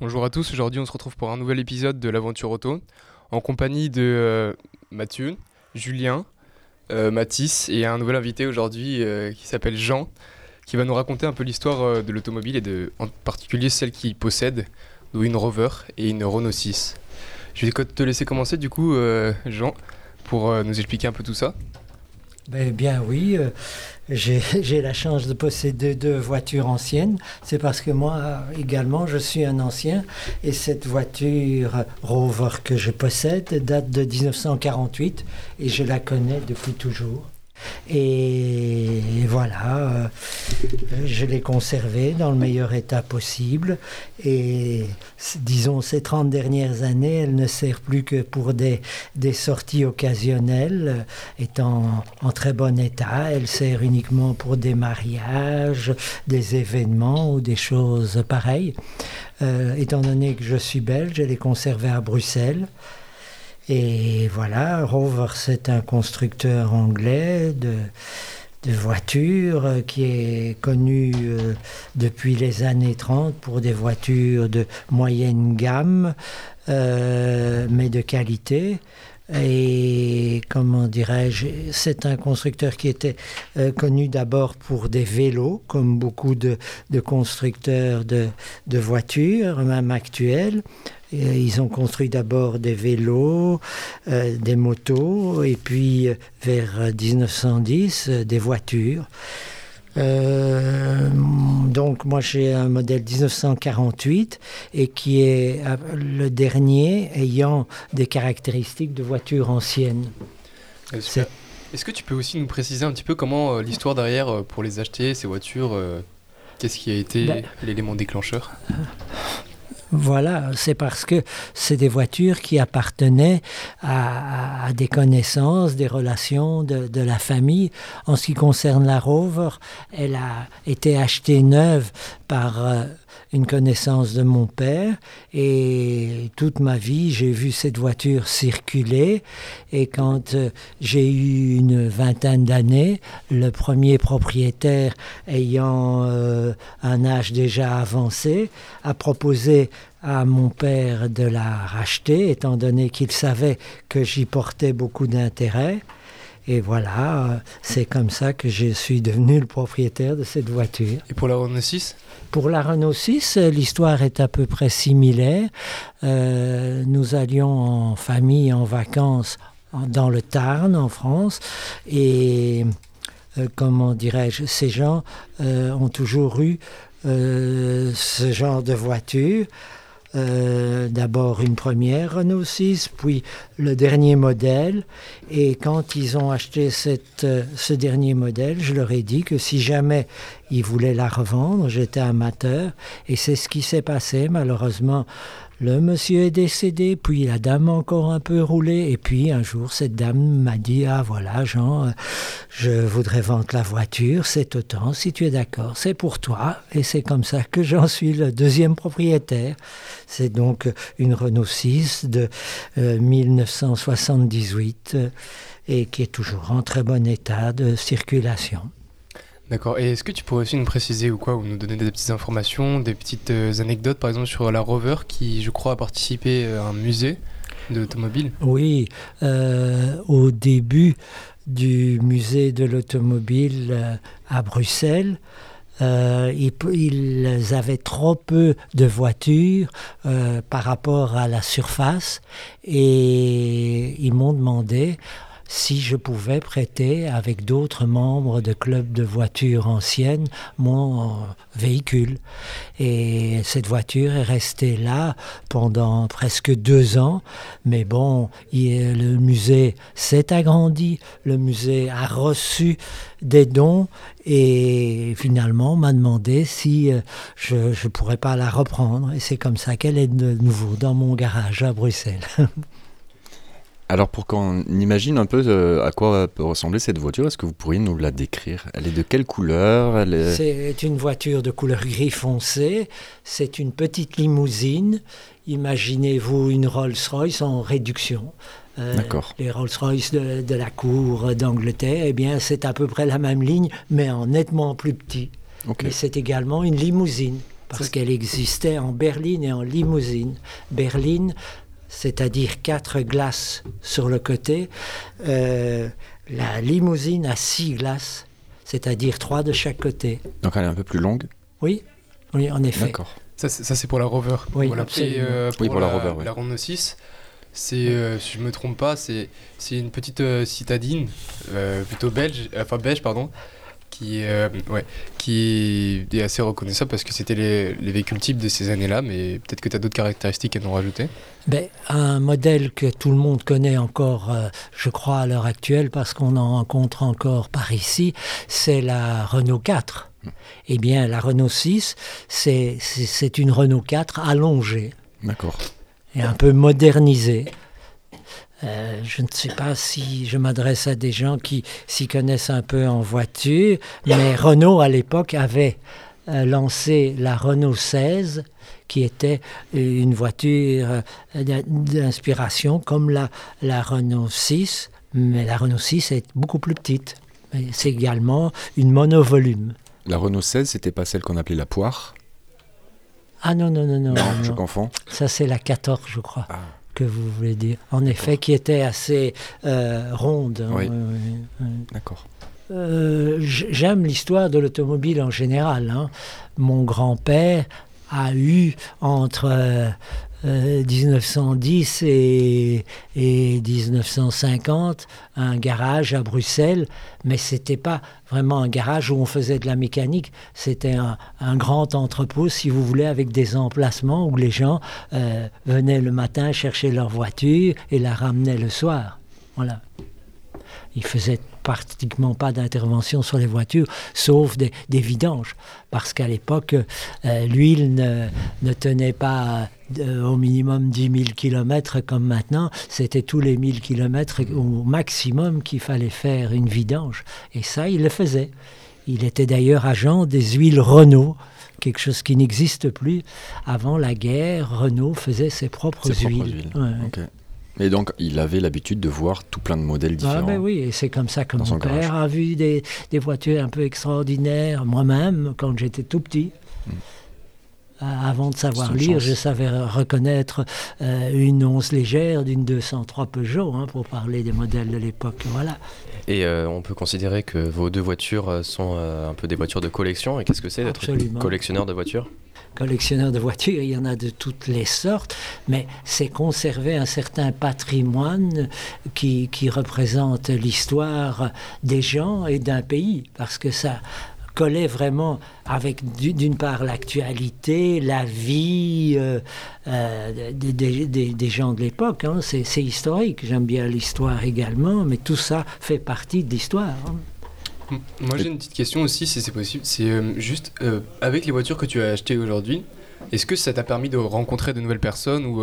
Bonjour à tous, aujourd'hui on se retrouve pour un nouvel épisode de l'aventure auto en compagnie de euh, Mathieu, Julien, Mathis et un nouvel invité aujourd'hui euh, qui s'appelle Jean qui va nous raconter un peu l'histoire euh, de l'automobile et en particulier celle qu'il possède, une Rover et une Renault 6. Je vais te laisser commencer du coup euh, Jean pour euh, nous expliquer un peu tout ça. Ben bien oui, euh, j'ai la chance de posséder deux voitures anciennes. C'est parce que moi également je suis un ancien et cette voiture Rover que je possède date de 1948 et je la connais depuis toujours. Et voilà, euh, je l'ai conservée dans le meilleur état possible. Et disons, ces 30 dernières années, elle ne sert plus que pour des, sorties occasionnelles, étant en très bon état. Elle sert uniquement pour des mariages, des événements ou des choses pareilles. Euh, étant donné que je suis belge, elle est conservée à Bruxelles. Et voilà, Rover, c'est un constructeur anglais de, voitures euh, qui est connu euh, depuis les années 30 pour des voitures de moyenne gamme, euh, mais de qualité. Et comment dirais-je, c'est un constructeur qui était connu d'abord pour des vélos, comme beaucoup de, de constructeurs de, de voitures, même actuels. Et ils ont construit d'abord des vélos, euh, des motos, et puis euh, vers euh, 1910, euh, des voitures. Euh, donc moi j'ai un modèle 1948 et qui est euh, le dernier ayant des caractéristiques de voiture ancienne. Euh. Est-ce que tu peux aussi nous préciser un petit peu comment euh, l'histoire derrière euh, pour les acheter, ces voitures, euh, qu'est-ce qui a été Ben- l'élément déclencheur? Voilà, c'est parce que c'est des voitures qui appartenaient à, des connaissances, des relations de, de la famille. En ce qui concerne la Rover, elle a été achetée neuve par euh, une connaissance de mon père et toute ma vie j'ai vu cette voiture circuler et quand euh, j'ai eu une vingtaine d'années, le premier propriétaire ayant euh, un âge déjà avancé a proposé à mon père de la racheter, étant donné qu'il savait que j'y portais beaucoup d'intérêt. Et voilà, euh, c'est comme ça que je suis devenu le propriétaire de cette voiture. Et pour la Renault 6 Pour la Renault 6, euh, l'histoire est à peu près similaire. Euh, nous allions en famille en vacances dans le Tarn, en France, et euh, comment dirais-je, ces gens euh, ont toujours eu ce genre de voiture. Euh, D'abord une première Renault 6, puis le dernier modèle. Et quand ils ont acheté cette, euh, ce dernier modèle, je leur ai dit que si jamais ils voulaient la revendre, j'étais amateur. Et c'est ce qui s'est passé. Malheureusement, le monsieur est décédé, puis la dame encore un peu roulé. Et puis un jour, cette dame m'a dit Ah voilà, Jean, euh, je voudrais vendre la voiture, c'est autant, si tu es d'accord, c'est pour toi. Et c'est comme ça que j'en suis le deuxième propriétaire. C'est donc une Renault 6 de euh, 1978 euh, et qui est toujours en très bon état de circulation. D'accord. Et est-ce que tu pourrais aussi nous préciser ou quoi, ou nous donner des petites informations, des petites euh, anecdotes, par exemple sur la Rover qui, je crois, a participé à un musée d'automobile? Oui, euh, au début du musée de l'automobile euh, à Bruxelles, euh, ils, avaient trop peu de voitures euh, par rapport à la surface et ils m'ont demandé si je pouvais prêter avec d'autres membres de clubs de voitures anciennes mon véhicule. Et cette voiture est restée là pendant presque deux ans. Mais bon, le musée s'est agrandi, le musée a reçu des dons et finalement m'a demandé si euh, je ne pourrais pas la reprendre. Et c'est comme ça qu'elle est de nouveau dans mon garage à Bruxelles. Alors pour qu'on imagine un peu euh, à quoi peut ressembler cette voiture, est-ce que vous pourriez nous la décrire? Elle est de quelle couleur? Elle est... C'est une voiture de couleur gris foncé. C'est une petite limousine. Imaginez-vous une Rolls-Royce en réduction. Euh, D'accord. Les Rolls-Royce de, de, la cour d'Angleterre, eh bien, c'est à peu près la même ligne, mais en nettement plus petit. Okay. Et c'est également une limousine, parce qu'elle existait en berline et en limousine. Berline, c'est-à-dire quatre glaces sur le côté. Euh, la limousine a six glaces, c'est-à-dire trois de chaque côté. Donc elle est un peu plus longue Oui, oui, en effet. D'accord. Ça, c'est pour la Rover. Oui, voilà. absolument. Et, euh, pour Oui, pour la la, Rover, oui. la Renault 6, c'est, euh, si je me trompe pas, c'est c'est une petite euh, citadine, euh, plutôt belge, enfin beige, pardon, qui, est, euh, ouais, qui est assez reconnaissable parce que c'était les, les véhicules types de ces années-là, mais peut-être que tu as d'autres caractéristiques à nous rajouter? Ben, un modèle que tout le monde connaît encore, euh, je crois, à l'heure actuelle, parce qu'on en rencontre encore par ici, c'est la Renault 4. Eh bien, la Renault 6, c'est- c'est c'est une Renault 4 allongée D'accord. et un peu modernisée. Euh, je ne sais pas si je m'adresse à des gens qui s'y connaissent un peu en voiture, mais Renault à l'époque avait euh, lancé la Renault 16, qui était une voiture euh, d'in- d'inspiration comme la, la Renault 6, mais la Renault 6 est beaucoup plus petite. C'est également une monovolume. La Renault 16, c'était pas celle qu'on appelait la poire? Ah non, non, non, non. Non, je confonds. Ça, c'est la 14, je crois. Ah. Que vous voulez dire. En effet, qui était assez euh, ronde. hein, Oui. D'accord. Euh, J'aime l'histoire de l'automobile en général. hein. Mon grand-père a eu entre euh, 1910 et, et 1950 un garage à Bruxelles, mais c'était pas vraiment un garage où on faisait de la mécanique, c'était un, grand entrepôt, si vous voulez, avec des emplacements où les gens euh, venaient le matin chercher leur voiture et la ramenaient le soir. Voilà. Il faisait pratiquement pas d'intervention sur les voitures, sauf des, des vidanges. Parce qu'à l'époque, euh, l'huile ne, ne tenait pas euh, au minimum 10 000 km comme maintenant. C'était tous les 1000 km au maximum qu'il fallait faire une vidange. Et ça, il le faisait. Il était d'ailleurs agent des huiles Renault, quelque chose qui n'existe plus. Avant la guerre, Renault faisait ses propres Ses propres huiles. Ouais. Et donc, il avait l'habitude de voir tout plein de modèles Ah différents. ben oui, et c'est comme ça que mon son père garage. a vu des, des voitures un peu extraordinaires. Moi-même, quand j'étais tout petit, euh, avant de savoir lire, chance. je savais reconnaître euh, une 11 légère d'une 203 Peugeot, hein, pour parler des modèles de l'époque. Voilà. Et euh, on peut considérer que vos deux voitures euh, sont euh, un peu des voitures de collection. Et qu'est-ce que c'est d'être collectionneur de voitures? Collectionneurs de voitures, il y en a de toutes les sortes, mais c'est conserver un certain patrimoine qui, qui représente l'histoire des gens et d'un pays, parce que ça collait vraiment avec du- d'une part l'actualité, la vie euh, euh, des, gens de l'époque. hein. C'est historique, j'aime bien l'histoire également, mais tout ça fait partie de l'histoire. hein. Moi j'ai une petite question aussi si c'est possible. C'est euh, juste avec les voitures que tu as achetées aujourd'hui, est-ce que ça t'a permis de rencontrer de nouvelles personnes ou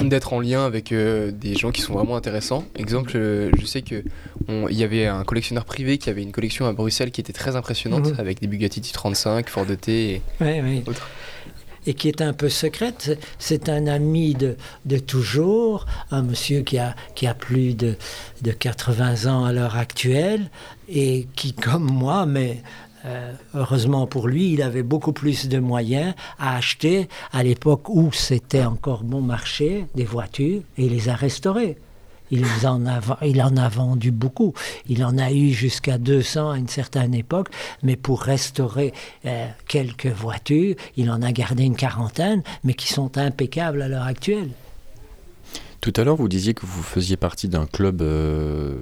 d'être en lien avec euh, des gens qui sont vraiment intéressants Exemple, euh, je sais que il y avait un collectionneur privé qui avait une collection à Bruxelles qui était très impressionnante Mhm. avec des Bugatti 35, Ford T et oui. autres. et qui est un peu secrète. C'est un ami de, de toujours, un monsieur qui a, qui a plus de, de 80 ans à l'heure actuelle et qui, comme moi, mais euh, heureusement pour lui, il avait beaucoup plus de moyens à acheter à l'époque où c'était encore bon marché des voitures et il les a restaurées. Il en, a, vendu beaucoup. Il en a eu jusqu'à 200 à une certaine époque, mais pour restaurer euh, quelques voitures, il en a gardé une quarantaine, mais qui sont impeccables à l'heure actuelle. Tout à l'heure, vous disiez que vous faisiez partie d'un club euh,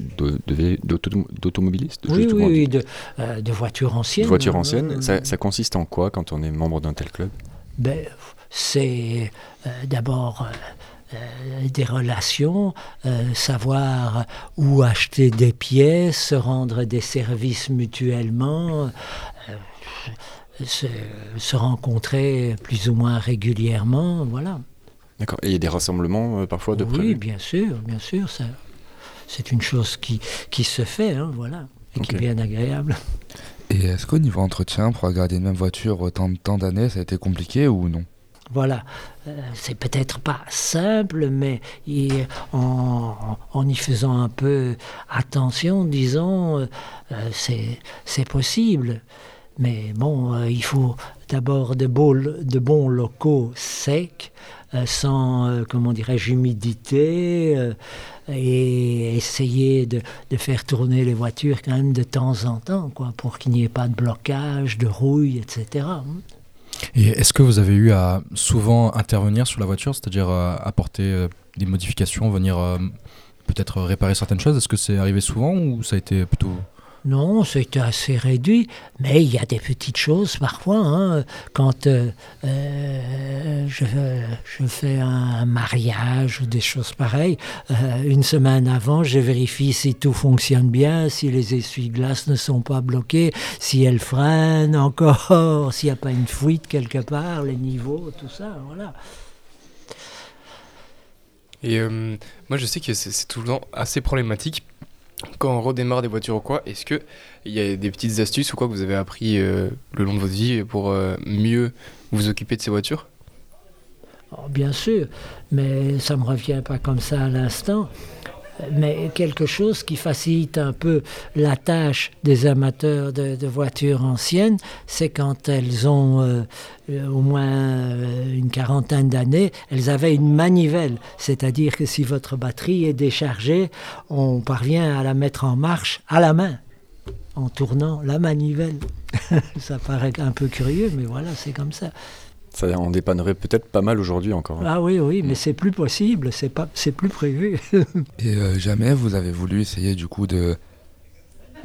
d'automobilistes Oui, oui, de, euh, de voitures anciennes. de voitures anciennes. hein, Ça, ça consiste en quoi quand on est membre d'un tel club? Ben, c'est euh, d'abord euh, euh, des relations, euh, savoir où acheter des pièces, se rendre des services mutuellement, euh, se, se rencontrer plus ou moins régulièrement, voilà. D'accord. Et il y a des rassemblements euh, parfois de Oui, bien sûr, bien sûr. Ça, c'est une chose qui, qui se fait, hein, voilà, et qui est bien agréable. Et est-ce qu'au niveau entretien, pour garder une même voiture autant de temps d'années, ça a été compliqué ou non? Voilà, Euh, c'est peut-être pas simple, mais en, en y faisant un peu attention, disons, euh, euh, c'est c'est possible. Mais bon, euh, il faut d'abord de, bons locaux secs, euh, sans, euh, comment dirais-je, humidité, et essayer de, de faire tourner les voitures quand même de temps en temps, quoi, pour qu'il n'y ait pas de blocage, de rouille, etc. Et est-ce que vous avez eu à souvent intervenir sur la voiture, c'est-à-dire apporter des modifications, venir peut-être réparer certaines choses? Est-ce que c'est arrivé souvent ou ça a été plutôt... Non, c'était assez réduit, mais il y a des petites choses parfois. hein. quand euh, euh, je, fais un mariage ou des choses pareilles, euh, une semaine avant, je vérifie si tout fonctionne bien, si les essuie-glaces ne sont pas bloqués, si elles freinent encore, s'il n'y a pas une fuite quelque part, les niveaux, tout ça, voilà. Et moi, je sais que c'est c'est toujours assez problématique quand on redémarre des voitures ou quoi. Est-ce que il y a des petites astuces ou quoi que vous avez appris euh, le long de votre vie pour euh, mieux vous occuper de ces voitures? Oh, bien sûr, mais ça ne me revient pas comme ça à l'instant. Mais quelque chose qui facilite un peu la tâche des amateurs de, voitures anciennes, c'est quand elles ont euh, euh, au moins euh, une quarantaine d'années, elles avaient une manivelle. C'est-à-dire que si votre batterie est déchargée, on parvient à la mettre en marche à la main, en tournant la manivelle. ça paraît un peu curieux, mais voilà, c'est comme ça. Ça en dépannerait peut-être pas mal aujourd'hui encore. hein. Ah oui, oui, mais c'est plus possible, c'est pas, c'est plus prévu. Et euh, jamais vous avez voulu essayer du coup de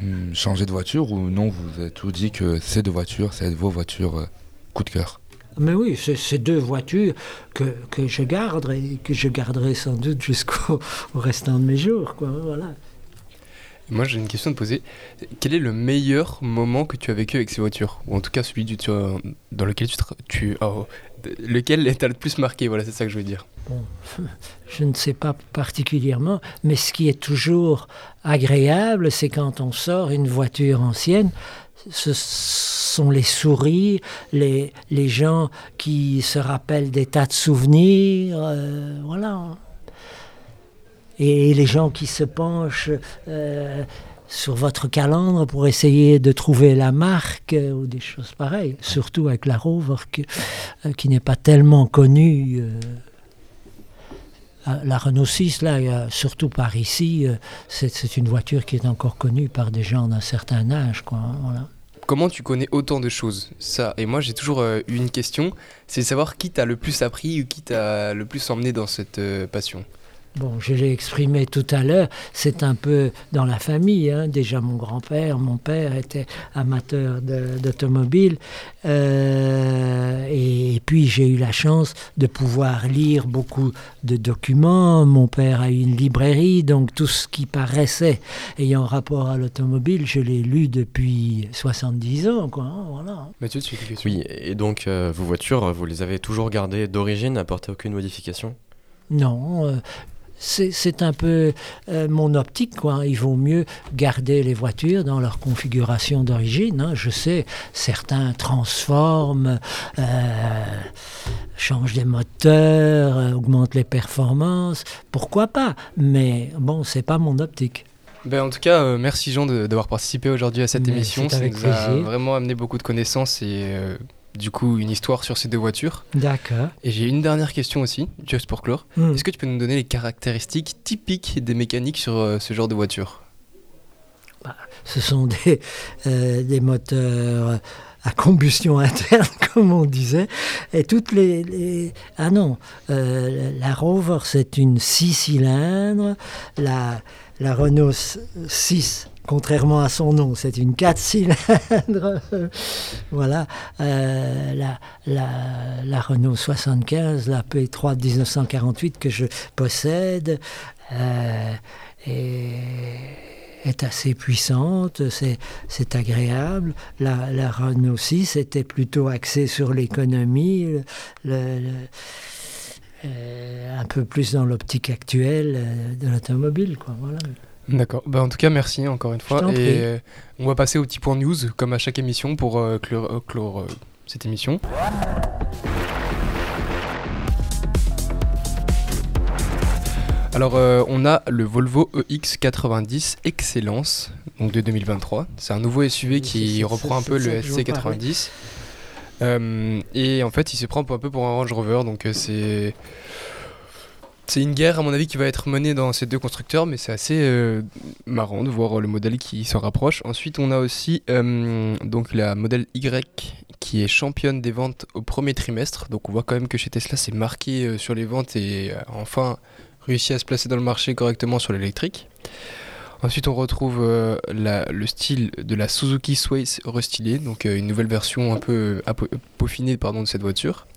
hum, changer de voiture ou non, vous avez tout dit que ces deux voitures, c'est vos voitures euh, coup de cœur? Mais oui, c'est ces deux voitures que, que je garderai, et que je garderai sans doute jusqu'au au restant de mes jours, quoi. Voilà. Moi, j'ai une question à te poser. Quel est le meilleur moment que tu as vécu avec ces voitures? Ou en tout cas, celui du, tu, dans lequel tu... tu oh, lequel t'a le plus marqué? Voilà, c'est ça que je veux dire. Je ne sais pas particulièrement, mais ce qui est toujours agréable, c'est quand on sort une voiture ancienne, ce sont les sourires, les, les gens qui se rappellent des tas de souvenirs, euh, voilà. Et les gens qui se penchent euh, sur votre calandre pour essayer de trouver la marque euh, ou des choses pareilles, surtout avec la Rover euh, qui n'est pas tellement connue. la Renault 6, là, surtout par ici, c'est une voiture qui est encore connue par des gens d'un certain âge. Hein. Comment tu connais autant de choses? Ça, et moi j'ai toujours eu une question, c'est de savoir qui t'a le plus appris ou qui t'a le plus emmené dans cette passion? Bon, je l'ai exprimé tout à l'heure, c'est un peu dans la famille. hein. Déjà, mon grand-père, mon père était amateur d'automobile. Euh, et, puis, j'ai eu la chance de pouvoir lire beaucoup de documents. Mon père a eu une librairie, donc tout ce qui paraissait ayant rapport à l'automobile, je l'ai lu depuis 70 ans. Quoi, hein, voilà. Mathieu, tu as Oui, et donc euh, vos voitures, vous les avez toujours gardées d'origine, apporté aucune modification? Non, euh, c'est un peu euh, mon optique. Quoi. Il vaut mieux garder les voitures dans leur configuration d'origine. hein. Je sais, certains transforment, euh, changent des moteurs, euh, augmentent les performances. Pourquoi pas? Mais bon, c'est pas mon optique. Ben, en tout cas, euh, merci Jean de- d'avoir participé aujourd'hui à cette Mais émission. Ça a vraiment amené beaucoup de connaissances et euh, du coup une histoire sur ces deux voitures. D'accord. Et j'ai une dernière question aussi, juste pour clore. Hmm. Est-ce que tu peux nous donner les caractéristiques typiques des mécaniques sur euh, ce genre de voiture? Ce sont des, euh, des moteurs à combustion interne, comme on disait. Et toutes les. les- Ah non, euh, la Rover, c'est une 6 cylindres. La, la Renault 6, contrairement à son nom, c'est une 4 cylindres. voilà. Euh, la, Renault 75, la P3 de 1948 que je possède. euh, est assez puissante, c'est, agréable. La, Renault 6 était plutôt axée sur l'économie. Euh, un peu plus dans l'optique actuelle de l'automobile. Voilà. D'accord. Bah, en tout cas, merci encore une fois. Et euh, on va passer au petit point news, comme à chaque émission, pour euh, clore, euh, clore, euh, cette émission. Alors, on a le Volvo EX90 Excellence, donc de 2023. C'est un nouveau SUV Oui, qui reprend un peu le que je vous parlais. SC90. Euh, et en fait, il se prend un peu pour un Range Rover, donc c'est c'est une guerre à mon avis qui va être menée dans ces deux constructeurs, mais c'est assez euh, marrant de voir le modèle qui s'en rapproche. Ensuite, on a aussi euh, donc la modèle Y qui est championne des ventes au premier trimestre. Donc on voit quand même que chez Tesla c'est marqué euh, sur les ventes et enfin réussi à se placer dans le marché correctement sur l'électrique. Ensuite, on retrouve le style de la Suzuki Sway restylée, donc une nouvelle version un peu peaufinée pardon, de cette voiture.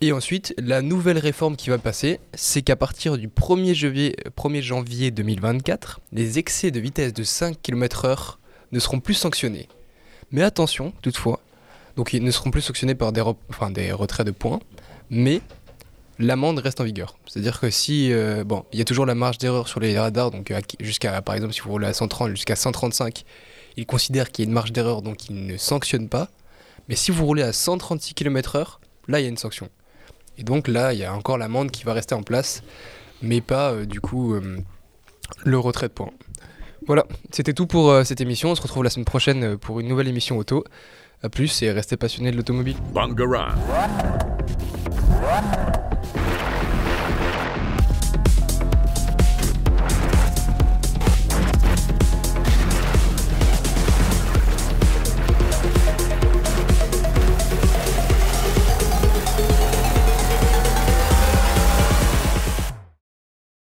Et ensuite, la nouvelle réforme qui va passer, c'est qu'à partir du 1er janvier, 1er janvier 2024, les excès de vitesse de 5 km/h ne seront plus sanctionnés. Mais attention, toutefois, donc ils ne seront plus sanctionnés par des, enfin, des retraits de points, mais l'amende reste en vigueur. C'est-à-dire que si, euh, bon, il y a toujours la marge d'erreur sur les radars, donc euh, jusqu'à, par exemple, si vous roulez à 130 jusqu'à 135, ils considèrent qu'il y a une marge d'erreur, donc ils ne sanctionnent pas. Mais si vous roulez à 136 km/h, là, il y a une sanction. Et donc là, il y a encore l'amende qui va rester en place, mais pas euh, du coup euh, le retrait de points. Voilà, c'était tout pour euh, cette émission. On se retrouve la semaine prochaine pour une nouvelle émission auto. A plus et restez passionnés de l'automobile. Bangarang.